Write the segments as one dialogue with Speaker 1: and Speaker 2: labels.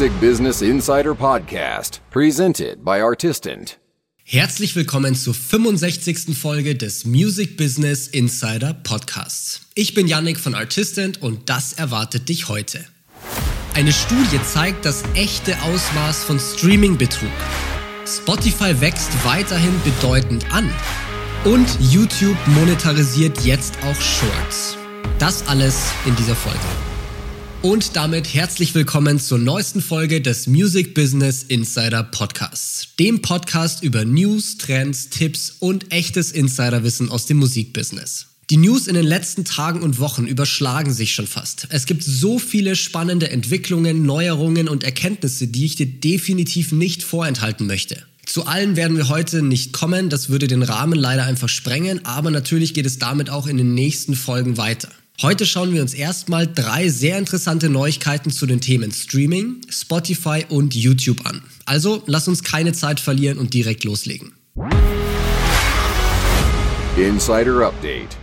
Speaker 1: Music Business Insider Podcast, presented by Artistant.
Speaker 2: Herzlich willkommen zur 65. Folge des Music Business Insider Podcasts. Ich bin Yannick von Artistant und das erwartet dich heute. Eine Studie zeigt das echte Ausmaß von Streaming-Betrug. Spotify wächst weiterhin bedeutend an. Und YouTube monetarisiert jetzt auch Shorts. Das alles in dieser Folge. Und damit herzlich willkommen zur neuesten Folge des Music Business Insider Podcasts. Dem Podcast über News, Trends, Tipps und echtes Insiderwissen aus dem Musikbusiness. Die News in den letzten Tagen und Wochen überschlagen sich schon fast. Es gibt so viele spannende Entwicklungen, Neuerungen und Erkenntnisse, die ich dir definitiv nicht vorenthalten möchte. Zu allen werden wir heute nicht kommen, das würde den Rahmen leider einfach sprengen, aber natürlich geht es damit auch in den nächsten Folgen weiter. Heute schauen wir uns erstmal drei sehr interessante Neuigkeiten zu den Themen Streaming, Spotify und YouTube an. Also lass uns keine Zeit verlieren und direkt loslegen.
Speaker 1: Insider Update.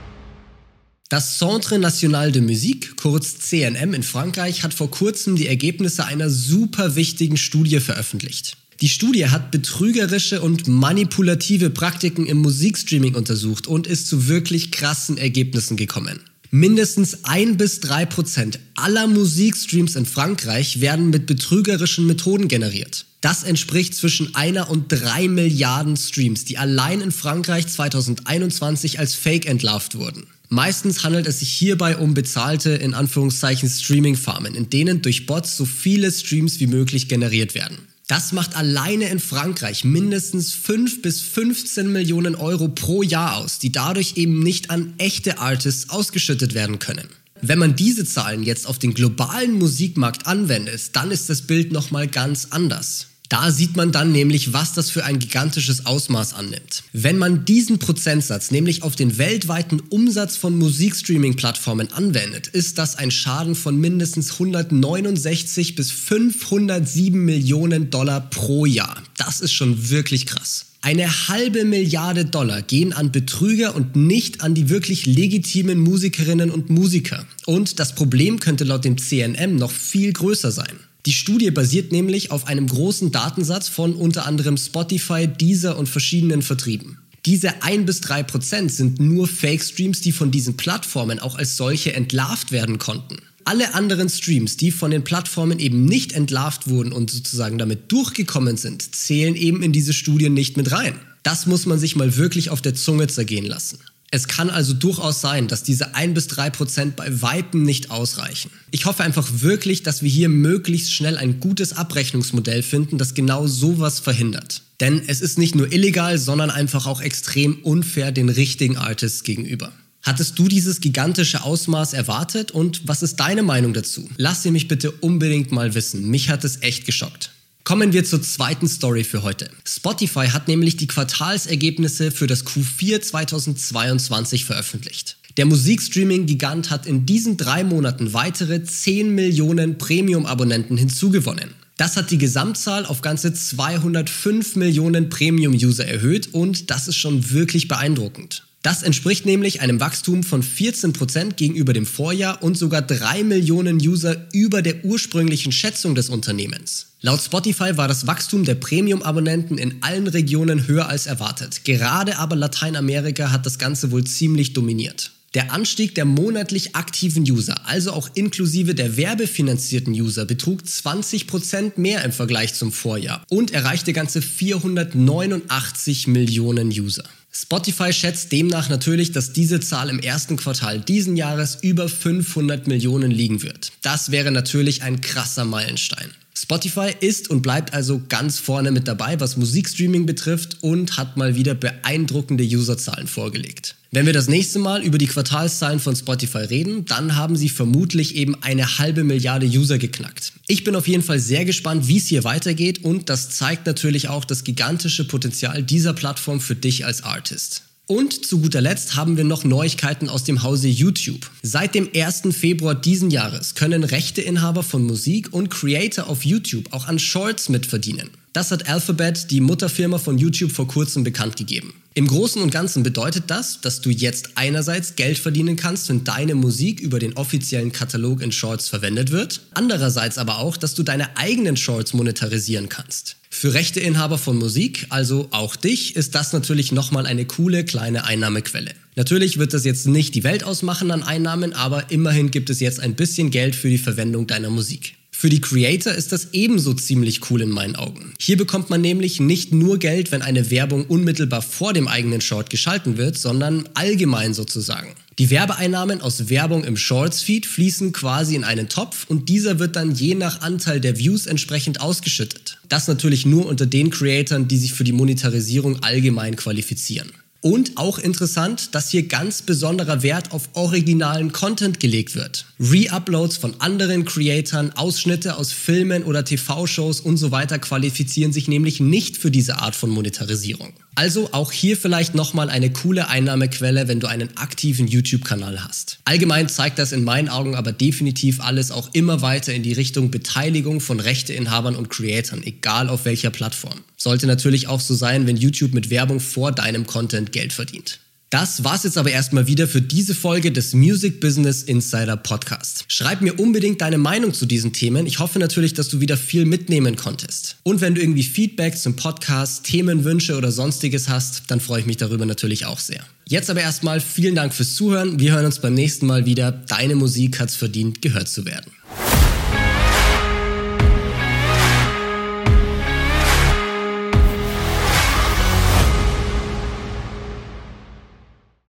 Speaker 2: Das Centre National de Musique, kurz CNM in Frankreich, hat vor kurzem die Ergebnisse einer super wichtigen Studie veröffentlicht. Die Studie hat betrügerische und manipulative Praktiken im Musikstreaming untersucht und ist zu wirklich krassen Ergebnissen gekommen. Mindestens ein bis drei Prozent aller Musikstreams in Frankreich werden mit betrügerischen Methoden generiert. Das entspricht zwischen einer und drei Milliarden Streams, die allein in Frankreich 2021 als Fake entlarvt wurden. Meistens handelt es sich hierbei um bezahlte, in Anführungszeichen, Streaming-Farmen, in denen durch Bots so viele Streams wie möglich generiert werden. Das macht alleine in Frankreich mindestens 5 bis 15 Millionen Euro pro Jahr aus, die dadurch eben nicht an echte Artists ausgeschüttet werden können. Wenn man diese Zahlen jetzt auf den globalen Musikmarkt anwendet, dann ist das Bild nochmal ganz anders. Da sieht man dann nämlich, was das für ein gigantisches Ausmaß annimmt. Wenn man diesen Prozentsatz nämlich auf den weltweiten Umsatz von Musikstreaming-Plattformen anwendet, ist das ein Schaden von mindestens 169 bis 507 Millionen Dollar pro Jahr. Das ist schon wirklich krass. Eine halbe Milliarde Dollar gehen an Betrüger und nicht an die wirklich legitimen Musikerinnen und Musiker. Und das Problem könnte laut dem CNM noch viel größer sein. Die Studie basiert nämlich auf einem großen Datensatz von unter anderem Spotify, Deezer und verschiedenen Vertrieben. Diese 1 bis 3 Prozent sind nur Fake-Streams, die von diesen Plattformen auch als solche entlarvt werden konnten. Alle anderen Streams, die von den Plattformen eben nicht entlarvt wurden und sozusagen damit durchgekommen sind, zählen eben in diese Studien nicht mit rein. Das muss man sich mal wirklich auf der Zunge zergehen lassen. Es kann also durchaus sein, dass diese 1 bis 3 Prozent bei Weitem nicht ausreichen. Ich hoffe einfach wirklich, dass wir hier möglichst schnell ein gutes Abrechnungsmodell finden, das genau sowas verhindert. Denn es ist nicht nur illegal, sondern einfach auch extrem unfair den richtigen Artists gegenüber. Hattest du dieses gigantische Ausmaß erwartet und was ist deine Meinung dazu? Lass sie mich bitte unbedingt mal wissen. Mich hat es echt geschockt. Kommen wir zur zweiten Story für heute. Spotify hat nämlich die Quartalsergebnisse für das Q4 2022 veröffentlicht. Der Musikstreaming-Gigant hat in diesen drei Monaten weitere 10 Millionen Premium-Abonnenten hinzugewonnen. Das hat die Gesamtzahl auf ganze 205 Millionen Premium-User erhöht und das ist schon wirklich beeindruckend. Das entspricht nämlich einem Wachstum von 14% gegenüber dem Vorjahr und sogar 3 Millionen User über der ursprünglichen Schätzung des Unternehmens. Laut Spotify war das Wachstum der Premium-Abonnenten in allen Regionen höher als erwartet. Gerade aber Lateinamerika hat das Ganze wohl ziemlich dominiert. Der Anstieg der monatlich aktiven User, also auch inklusive der werbefinanzierten User, betrug 20% mehr im Vergleich zum Vorjahr und erreichte ganze 489 Millionen User. Spotify schätzt demnach natürlich, dass diese Zahl im ersten Quartal diesen Jahres über 500 Millionen liegen wird. Das wäre natürlich ein krasser Meilenstein. Spotify ist und bleibt also ganz vorne mit dabei, was Musikstreaming betrifft und hat mal wieder beeindruckende Userzahlen vorgelegt. Wenn wir das nächste Mal über die Quartalszahlen von Spotify reden, dann haben sie vermutlich eben eine halbe Milliarde User geknackt. Ich bin auf jeden Fall sehr gespannt, wie es hier weitergeht und das zeigt natürlich auch das gigantische Potenzial dieser Plattform für dich als Artist. Und zu guter Letzt haben wir noch Neuigkeiten aus dem Hause YouTube. Seit dem 1. Februar diesen Jahres können Rechteinhaber von Musik und Creator auf YouTube auch an Shorts mitverdienen. Das hat Alphabet, die Mutterfirma von YouTube, vor kurzem bekannt gegeben. Im Großen und Ganzen bedeutet das, dass du jetzt einerseits Geld verdienen kannst, wenn deine Musik über den offiziellen Katalog in Shorts verwendet wird, andererseits aber auch, dass du deine eigenen Shorts monetarisieren kannst. Für Rechteinhaber von Musik, also auch dich, ist das natürlich nochmal eine coole kleine Einnahmequelle. Natürlich wird das jetzt nicht die Welt ausmachen an Einnahmen, aber immerhin gibt es jetzt ein bisschen Geld für die Verwendung deiner Musik. Für die Creator ist das ebenso ziemlich cool in meinen Augen. Hier bekommt man nämlich nicht nur Geld, wenn eine Werbung unmittelbar vor dem eigenen Short geschalten wird, sondern allgemein sozusagen. Die Werbeeinnahmen aus Werbung im Shorts-Feed fließen quasi in einen Topf und dieser wird dann je nach Anteil der Views entsprechend ausgeschüttet. Das natürlich nur unter den Creatoren, die sich für die Monetarisierung allgemein qualifizieren. Und auch interessant, dass hier ganz besonderer Wert auf originalen Content gelegt wird. Re-Uploads von anderen Creatoren, Ausschnitte aus Filmen oder TV-Shows und so weiter qualifizieren sich nämlich nicht für diese Art von Monetarisierung. Also auch hier vielleicht nochmal eine coole Einnahmequelle, wenn du einen aktiven YouTube-Kanal hast. Allgemein zeigt das in meinen Augen aber definitiv alles auch immer weiter in die Richtung Beteiligung von Rechteinhabern und Creatoren, egal auf welcher Plattform. Sollte natürlich auch so sein, wenn YouTube mit Werbung vor deinem Content Geld verdient. Das war's jetzt aber erstmal wieder für diese Folge des Music Business Insider Podcast. Schreib mir unbedingt deine Meinung zu diesen Themen. Ich hoffe natürlich, dass du wieder viel mitnehmen konntest. Und wenn du irgendwie Feedback zum Podcast, Themenwünsche oder sonstiges hast, dann freue ich mich darüber natürlich auch sehr. Jetzt aber erstmal vielen Dank fürs Zuhören. Wir hören uns beim nächsten Mal wieder. Deine Musik hat's verdient, gehört zu werden.